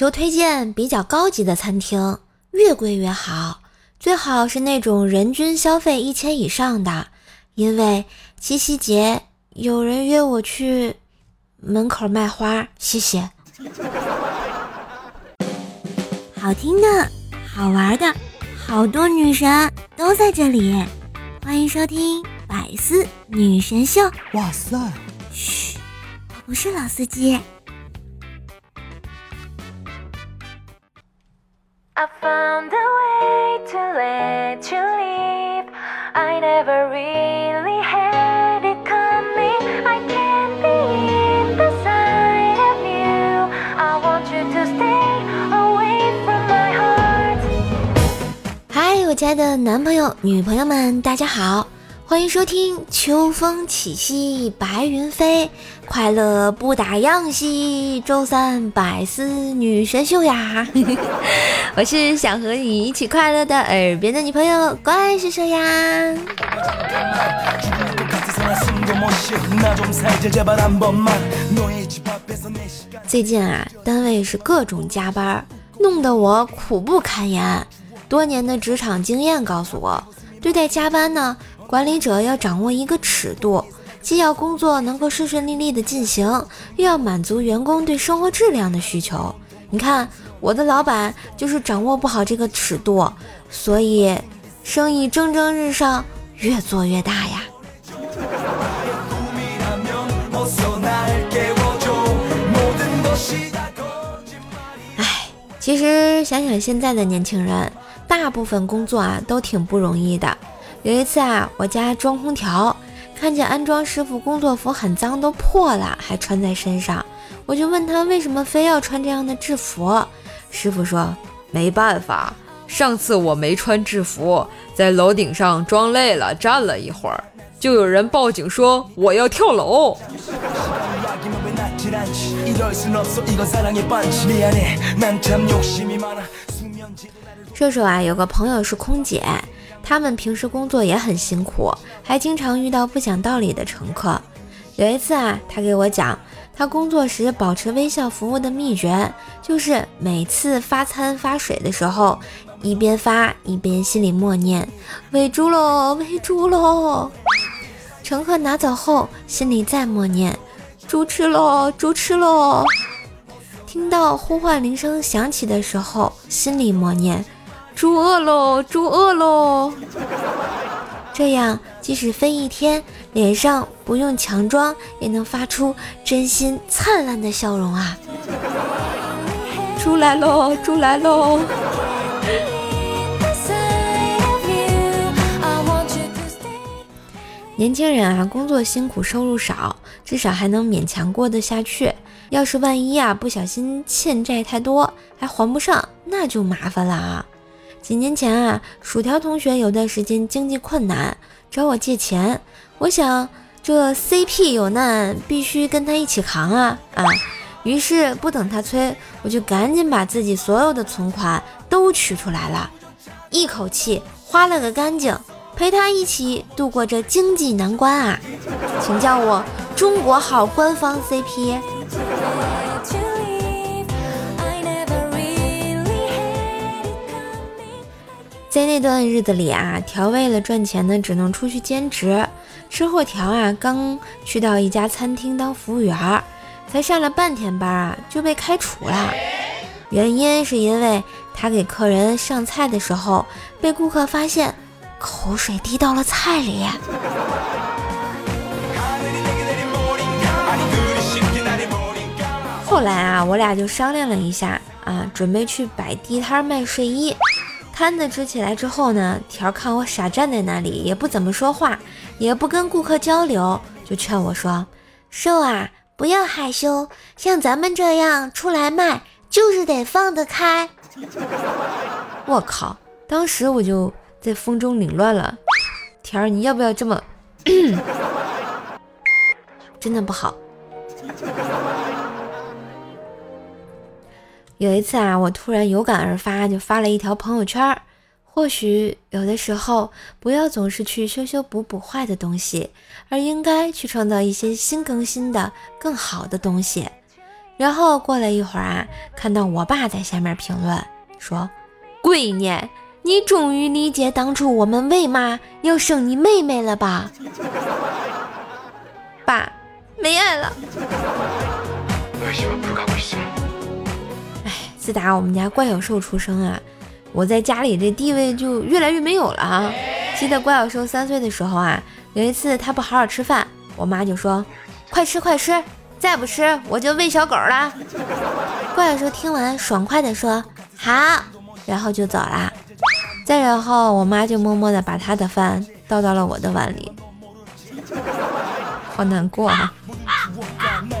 就推荐比较高级的餐厅，越贵越好，最好是那种人均消费一千以上的。因为七夕节有人约我去门口卖花，谢谢。好听的，好玩的，好多女神都在这里，欢迎收听百思女神秀。哇塞！嘘，我不是老司机。I found a way to let you leave. I never really had it coming. I can't be in the side of you. I want you to stay away from my heart. 嗨，我亲爱的男朋友、女朋友们，大家好。 欢迎收听秋风起兮白云飞，快乐不打烊兮。周三百思女神秀呀，我是想和你一起快乐的耳边的女朋友怪兽兽呀。最近啊，单位是各种加班，弄得我苦不堪言。多年的职场经验告诉我，对待加班呢。管理者要掌握一个尺度，既要工作能够顺顺利利的进行，又要满足员工对生活质量的需求。你看，我的老板就是掌握不好这个尺度，所以生意蒸蒸日上，越做越大呀。哎，其实想想现在的年轻人，大部分工作啊都挺不容易的。有一次啊，我家装空调，看见安装师傅工作服很脏，都破了，还穿在身上，我就问他为什么非要穿这样的制服。师傅说没办法，上次我没穿制服，在楼顶上装累了，站了一会儿，就有人报警说我要跳楼。射手啊，有个朋友是空姐。他们平时工作也很辛苦，还经常遇到不讲道理的乘客。有一次啊，他给我讲，他工作时保持微笑服务的秘诀，就是每次发餐发水的时候，一边发一边心里默念“喂猪喽，喂猪喽”。乘客拿走后，心里再默念“猪吃喽，猪吃喽”。听到呼唤铃声响起的时候，心里默念。猪饿喽，猪饿喽！这样，即使飞一天，脸上不用强装，也能发出真心灿烂的笑容啊！出来喽，出来喽！年轻人啊，工作辛苦，收入少，至少还能勉强过得下去。要是万一啊，不小心欠债太多，还还不上，那就麻烦了啊！几年前啊，薯条同学有段时间经济困难，找我借钱。我想这 CP 有难，必须跟他一起扛啊啊！于是不等他催，我就赶紧把自己所有的存款都取出来了，一口气花了个干净，陪他一起度过这经济难关啊！请叫我中国号官方 CP。在那段日子里啊，调为了赚钱呢，只能出去兼职。吃货条啊，刚去到一家餐厅当服务员，才上了半天班啊，就被开除了。原因是因为他给客人上菜的时候，被顾客发现口水滴到了菜里。后来啊，我俩就商量了一下啊，准备去摆地摊卖睡衣。摊子支起来之后呢，条看我傻站在那里，也不怎么说话，也不跟顾客交流，就劝我说：“瘦啊，不要害羞，像咱们这样出来卖，就是得放得开。”我靠！当时我就在风中凌乱了。条儿，你要不要这么？真的不好。有一次啊，我突然有感而发，就发了一条朋友圈。或许有的时候，不要总是去修修补补坏的东西，而应该去创造一些新更新的、更好的东西。然后过了一会儿啊，看到我爸在下面评论说：“闺女，你终于理解当初我们为嘛要生你妹妹了吧？” 爸，没爱了。自打我们家怪小兽出生啊，我在家里这地位就越来越没有了啊。记得怪小兽三岁的时候啊，有一次他不好好吃饭，我妈就说：“快吃快吃。”再不吃我就喂小狗了。怪小兽听完爽快的说好，然后就走了。再然后我妈就默默的把他的饭倒到了我的碗里，好难过啊。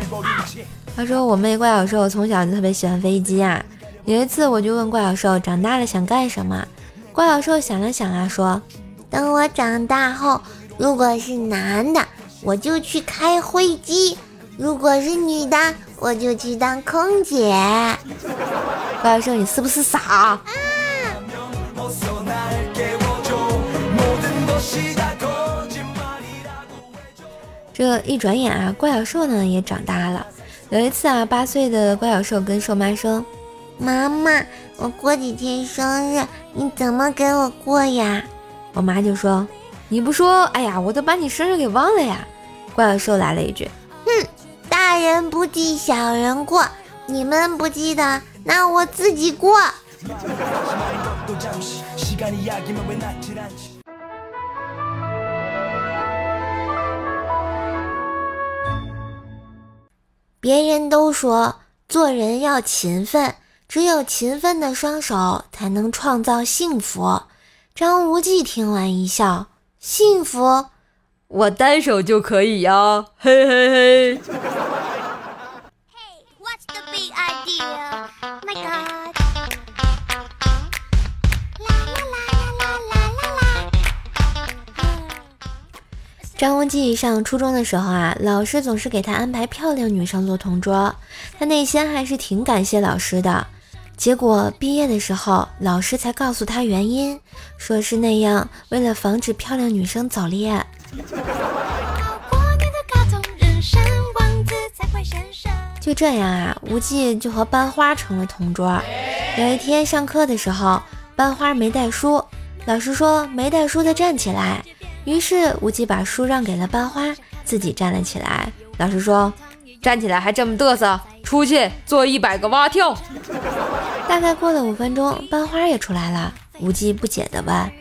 他说我妹怪小兽从小就特别喜欢飞机啊。有一次我就问怪小兽长大了想干什么，怪小兽想了想啊说，等我长大后如果是男的我就去开飞机。如果是女的，我就去当空姐。怪小兽，你是不是傻？这一转眼啊，怪小兽呢也长大了。有一次啊，八岁的怪小兽跟兽妈说：“妈妈，我过几天生日，你怎么给我过呀？”我妈就说：“你不说，哎呀，我都把你生日给忘了呀。”怪兽来了一句：“哼。”大人不记小人过，你们不记得，那我自己过。别人都说做人要勤奋，只有勤奋的双手才能创造幸福。张无忌听完一笑：“幸福，我单手就可以呀！”嘿嘿嘿。张无忌上初中的时候啊，老师总是给他安排漂亮女生做同桌，他内心还是挺感谢老师的。结果毕业的时候，老师才告诉他原因，说是那样为了防止漂亮女生早恋。就这样啊，无忌就和班花成了同桌。有一天上课的时候，班花没带书，老师说没带书的站起来。于是无忌把书让给了班花，自己站了起来。老师说：“站起来还这么嘚瑟，出去做一百个蛙跳。”大概过了五分钟，班花也出来了。无忌不解地问：“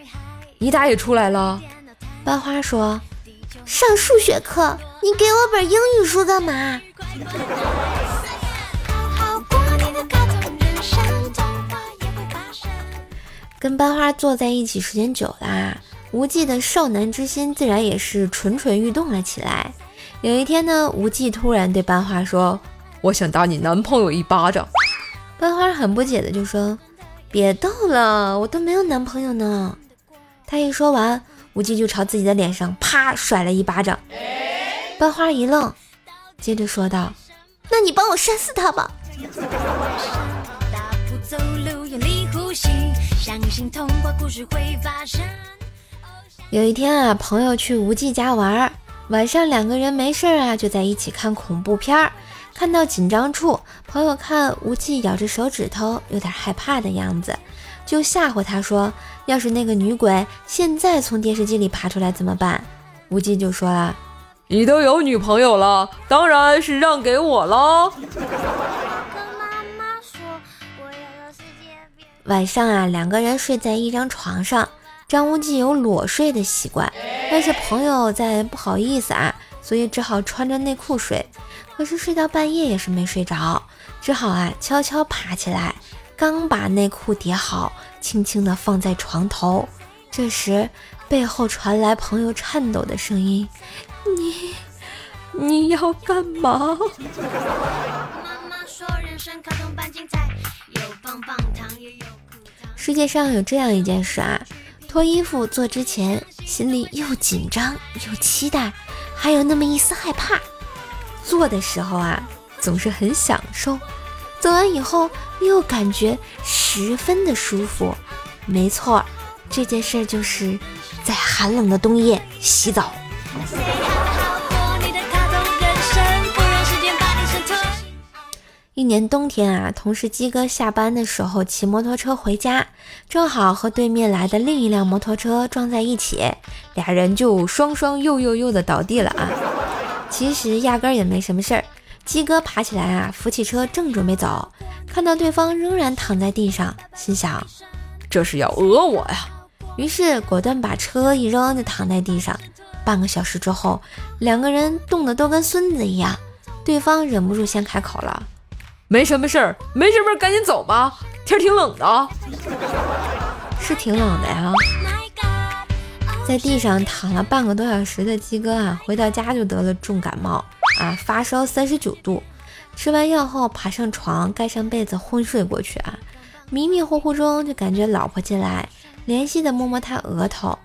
你咋也出来了？”班花说：“上数学课，你给我本英语书干嘛？”跟班花坐在一起时间久啦。无忌的少男之心自然也是蠢蠢欲动了起来。有一天呢，无忌突然对班花说：“我想打你男朋友一巴掌。”班花很不解的就说：“别逗了，我都没有男朋友呢。”他一说完，无忌就朝自己的脸上啪甩了一巴掌。班花一愣，接着说道：“那你帮我扇死他吧。”有一天啊，朋友去无忌家玩，晚上两个人没事啊，就在一起看恐怖片儿。看到紧张处，朋友看无忌咬着手指头，有点害怕的样子，就吓唬他说：“要是那个女鬼现在从电视机里爬出来怎么办？”无忌就说了：“你都有女朋友了，当然是让给我喽。”晚上啊，两个人睡在一张床上。张无忌有裸睡的习惯，但是朋友在不好意思啊，所以只好穿着内裤睡。可是睡到半夜也是没睡着，只好啊悄悄爬起来，刚把内裤叠好，轻轻地放在床头。这时背后传来朋友颤抖的声音：“你你要干嘛？”世界上有这样一件事啊。脱衣服做之前，心里又紧张又期待，还有那么一丝害怕。做的时候啊，总是很享受；做完以后，又感觉十分的舒服。没错，这件事就是在寒冷的冬夜洗澡。一年冬天啊，同事鸡哥下班的时候骑摩托车回家，正好和对面来的另一辆摩托车撞在一起，俩人就双双又又又的倒地了啊。其实压根儿也没什么事儿。鸡哥爬起来啊，扶起车正准备走，看到对方仍然躺在地上，心想这是要讹我呀。于是果断把车一扔，就躺在地上。半个小时之后，两个人冻得都跟孙子一样。对方忍不住先开口了。没什么事儿，没什么事儿，赶紧走吧，天挺冷的，是挺冷的呀。在地上躺了半个多小时的鸡哥啊，回到家就得了重感冒啊，发烧三十九度，吃完药后爬上床，盖上被子昏睡过去啊。迷迷糊糊中就感觉老婆进来，怜惜的摸摸他额头，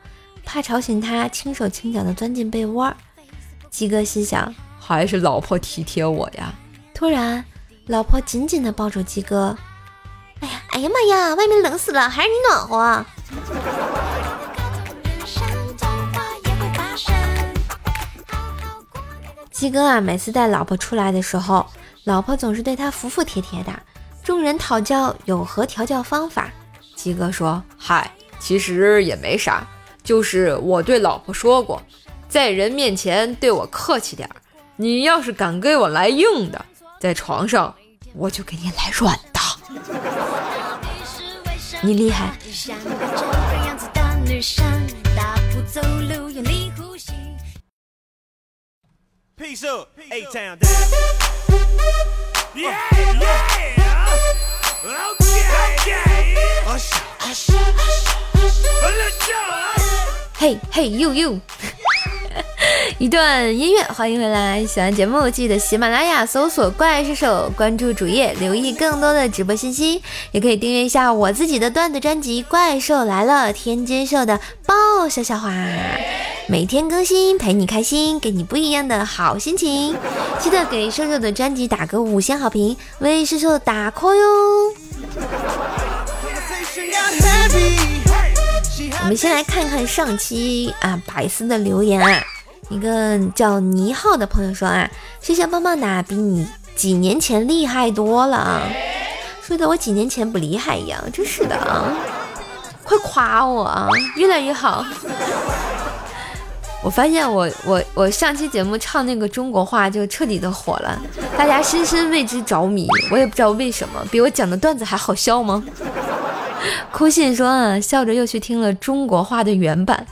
怕吵醒他，轻手轻脚的钻进被窝。鸡哥心想，还是老婆体贴我呀。突然。老婆紧紧地抱住鸡哥，哎呀，哎呀妈呀，外面冷死了，还是你暖和。鸡哥啊，每次带老婆出来的时候，老婆总是对他服服帖帖的。众人讨教有何调教方法，鸡哥说：“嗨，其实也没啥，就是我对老婆说过，在人面前对我客气点儿，你要是敢给我来硬的。”在床上，我就给你来软的。你厉害。Peace up. A town down. Yeah, yeah. Okay. Okay. Hey, hey, you, you. 一段音乐，欢迎回来！喜欢节目记得喜马拉雅搜索“怪兽手”，关注主页，留意更多的直播信息，也可以订阅一下我自己的段子专辑《怪兽来了》，天津秀的爆笑笑话，每天更新，陪你开心，给你不一样的好心情。记得给瘦瘦的专辑打个五星好评，为瘦瘦打 call 哟！我们先来看看上期啊百思的留言啊。一个叫倪浩的朋友说啊，谢谢棒棒哒，比你几年前厉害多了，说的我几年前不厉害一样，真是的啊，快夸我啊，越来越好。我发现我我我上期节目唱那个中国话就彻底的火了，大家深深为之着迷，我也不知道为什么，比我讲的段子还好笑吗？哭信说啊，笑着又去听了中国话的原版。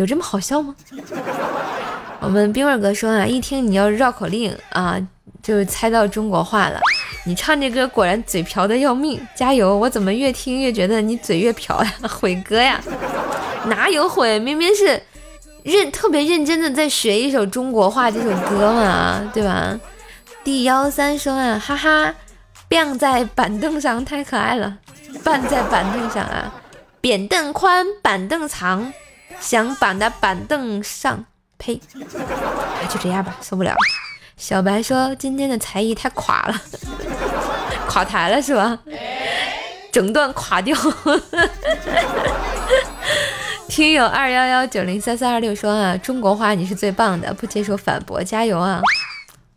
有这么好笑吗？我们冰棍哥说啊，一听你要绕口令啊，就猜到中国话了。你唱这歌果然嘴瓢的要命，加油！我怎么越听越觉得你嘴越瓢呀，毁歌呀？哪有毁？明明是认特别认真的在学一首中国话这首歌嘛，对吧？D 幺三说啊，哈哈，棒在板凳上太可爱了，棒在板凳上啊，扁凳宽，板凳长。想绑在板凳上，呸！就这样吧，受不了。小白说今天的才艺太垮了，垮台了是吧？整段垮掉。听友二幺幺九零三三二六说啊，中国话你是最棒的，不接受反驳，加油啊！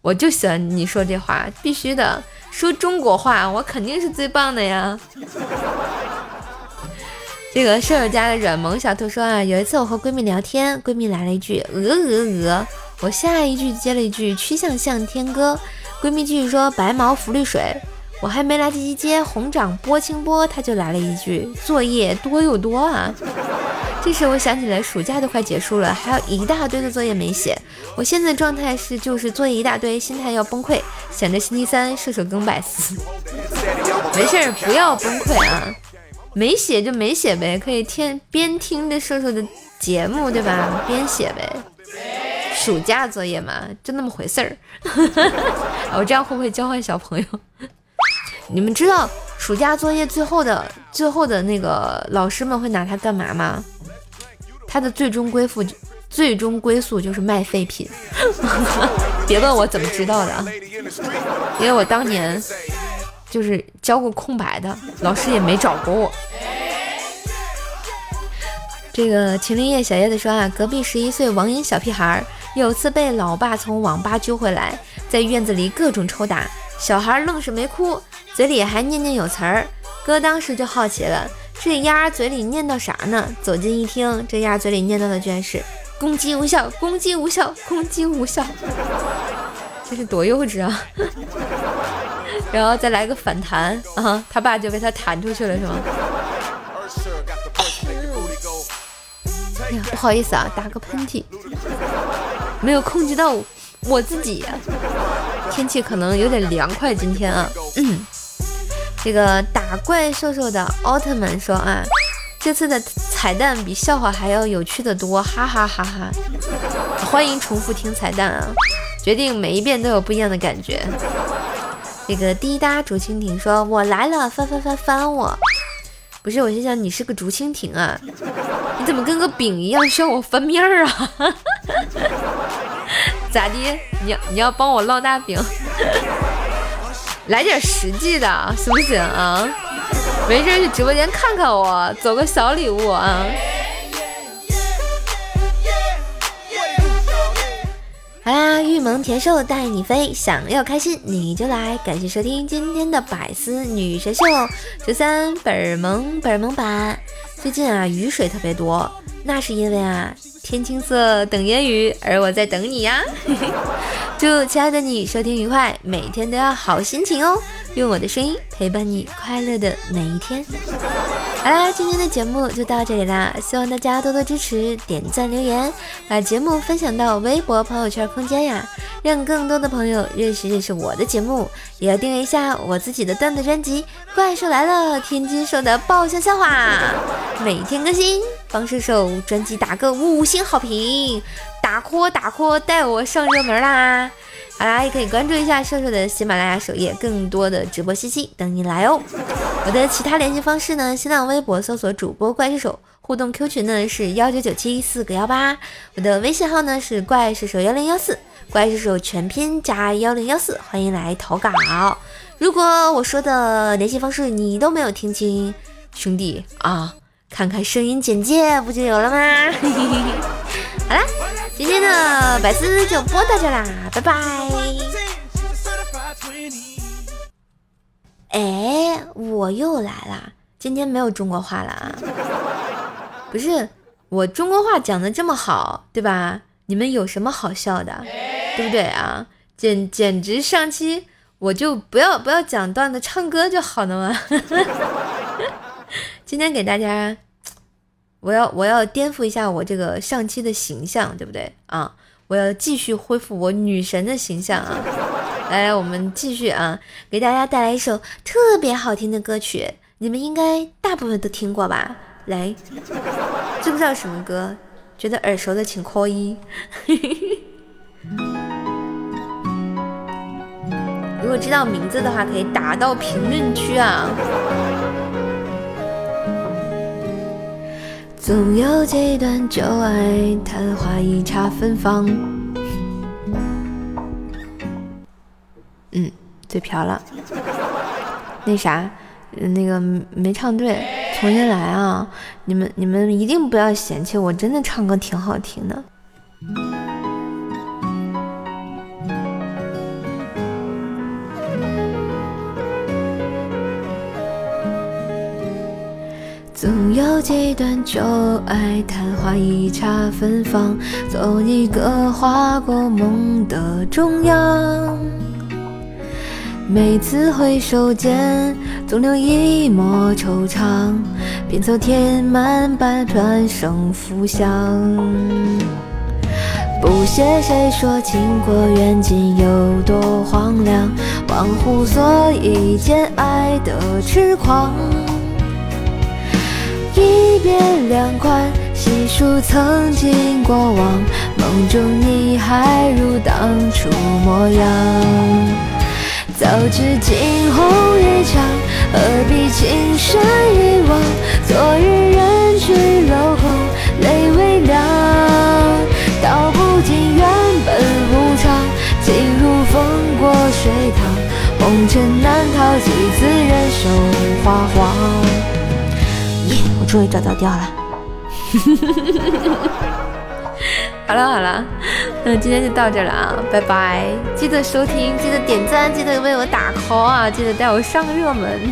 我就喜欢你说这话，必须的，说中国话我肯定是最棒的呀。这个舍友家的软萌小兔说啊，有一次我和闺蜜聊天，闺蜜来了一句鹅鹅鹅，我下一句接了一句曲项向天歌，闺蜜继续说白毛浮绿水，我还没来得及接红掌拨清波，她就来了一句作业多又多啊。这时我想起来暑假都快结束了，还有一大堆的作业没写，我现在状态是就是作业一大堆，心态要崩溃，想着星期三射手更百思，没事儿不要崩溃啊。没写就没写呗，可以听边听着瘦瘦的节目，对吧？边写呗。暑假作业嘛，就那么回事儿。我这样会不会教坏小朋友？你们知道暑假作业最后的最后的那个老师们会拿它干嘛吗？它的最终归宿最终归宿就是卖废品。别问我怎么知道的，因为我当年。就是教过空白的，老师也没找过我。这个秦林叶小叶子说啊，隔壁十一岁网瘾小屁孩儿，有次被老爸从网吧揪回来，在院子里各种抽打，小孩愣是没哭，嘴里还念念有词儿。哥当时就好奇了，这丫嘴里念叨啥呢？走近一听，这丫嘴里念叨的居然是“攻击无效，攻击无效，攻击无效”，这是多幼稚啊！然后再来个反弹啊，他爸就被他弹出去了，是吗？哎呀，不好意思啊，打个喷嚏，没有控制到我自己。天气可能有点凉快，今天啊，嗯。这个打怪兽兽的奥特曼说啊，这次的彩蛋比笑话还要有趣的多，哈哈哈哈！欢迎重复听彩蛋啊，决定每一遍都有不一样的感觉。这个滴答竹蜻蜓说，我来了，翻翻翻翻我，不是，我心想你是个竹蜻蜓啊，你怎么跟个饼一样需要我翻面儿啊？咋的？你要你要帮我烙大饼？来点实际的，行不行啊？没事去直播间看看我，走个小礼物啊！好啦，玉萌甜瘦带你飞，想要开心你就来，感谢收听今天的百思女神秀十三本萌本萌版。最近啊，雨水特别多，那是因为啊。天青色等烟雨，而我在等你呀！祝亲爱的你收听愉快，每天都要好心情哦。用我的声音陪伴你快乐的每一天。好啦，今天的节目就到这里啦，希望大家多多支持，点赞留言，把节目分享到微博朋友圈空间呀，让更多的朋友认识认识我的节目。也要订阅一下我自己的段子专辑《怪兽来了》，天津说的爆笑笑话，每天更新。帮射手专辑打个五星好评，打 call 打 call，带我上热门啦！好啦，也可以关注一下瘦瘦的喜马拉雅首页，更多的直播信息等你来哦。我的其他联系方式呢？新浪微博搜索主播怪兽手，互动 Q 群呢是幺九九七四个幺八，我的微信号呢是怪兽手幺零幺四，怪兽手全拼加幺零幺四，欢迎来投稿。如果我说的联系方式你都没有听清，兄弟啊！看看声音简介不就有了吗？好啦，今天的百思就播到这啦，拜拜。哎，我又来啦！今天没有中国话了啊？不是，我中国话讲的这么好，对吧？你们有什么好笑的，对不对啊？简简直上期我就不要不要讲段子，唱歌就好了嘛。今天给大家，我要我要颠覆一下我这个上期的形象，对不对啊？我要继续恢复我女神的形象啊！来，我们继续啊，给大家带来一首特别好听的歌曲，你们应该大部分都听过吧？来，知不知道什么歌？觉得耳熟的请扣一。如果知道名字的话，可以打到评论区啊。总有几段旧爱，昙花一刹芬芳。嗯，嘴瓢了。那啥，那个没唱对，重新来啊！你们你们一定不要嫌弃，我真的唱歌挺好听的。总有几段旧爱，昙花一刹芬芳，做一个划过梦的中央。每次回首间，总留一抹惆怅，拼凑填满半段生浮香。不屑谁说倾国远近有多荒凉，忘乎所以间爱的痴狂。一别两宽，细数曾经过往，梦中你还如当初模样。早知惊鸿一场，何必情深一往？昨日人去楼空，泪微凉。道不尽缘本无常，情如风过水淌，红尘难逃，几次人生花黄。终于找到调了，好了好了。那今天就到这了啊，拜拜！记得收听，记得点赞，记得为我打 call 啊，记得带我上热门。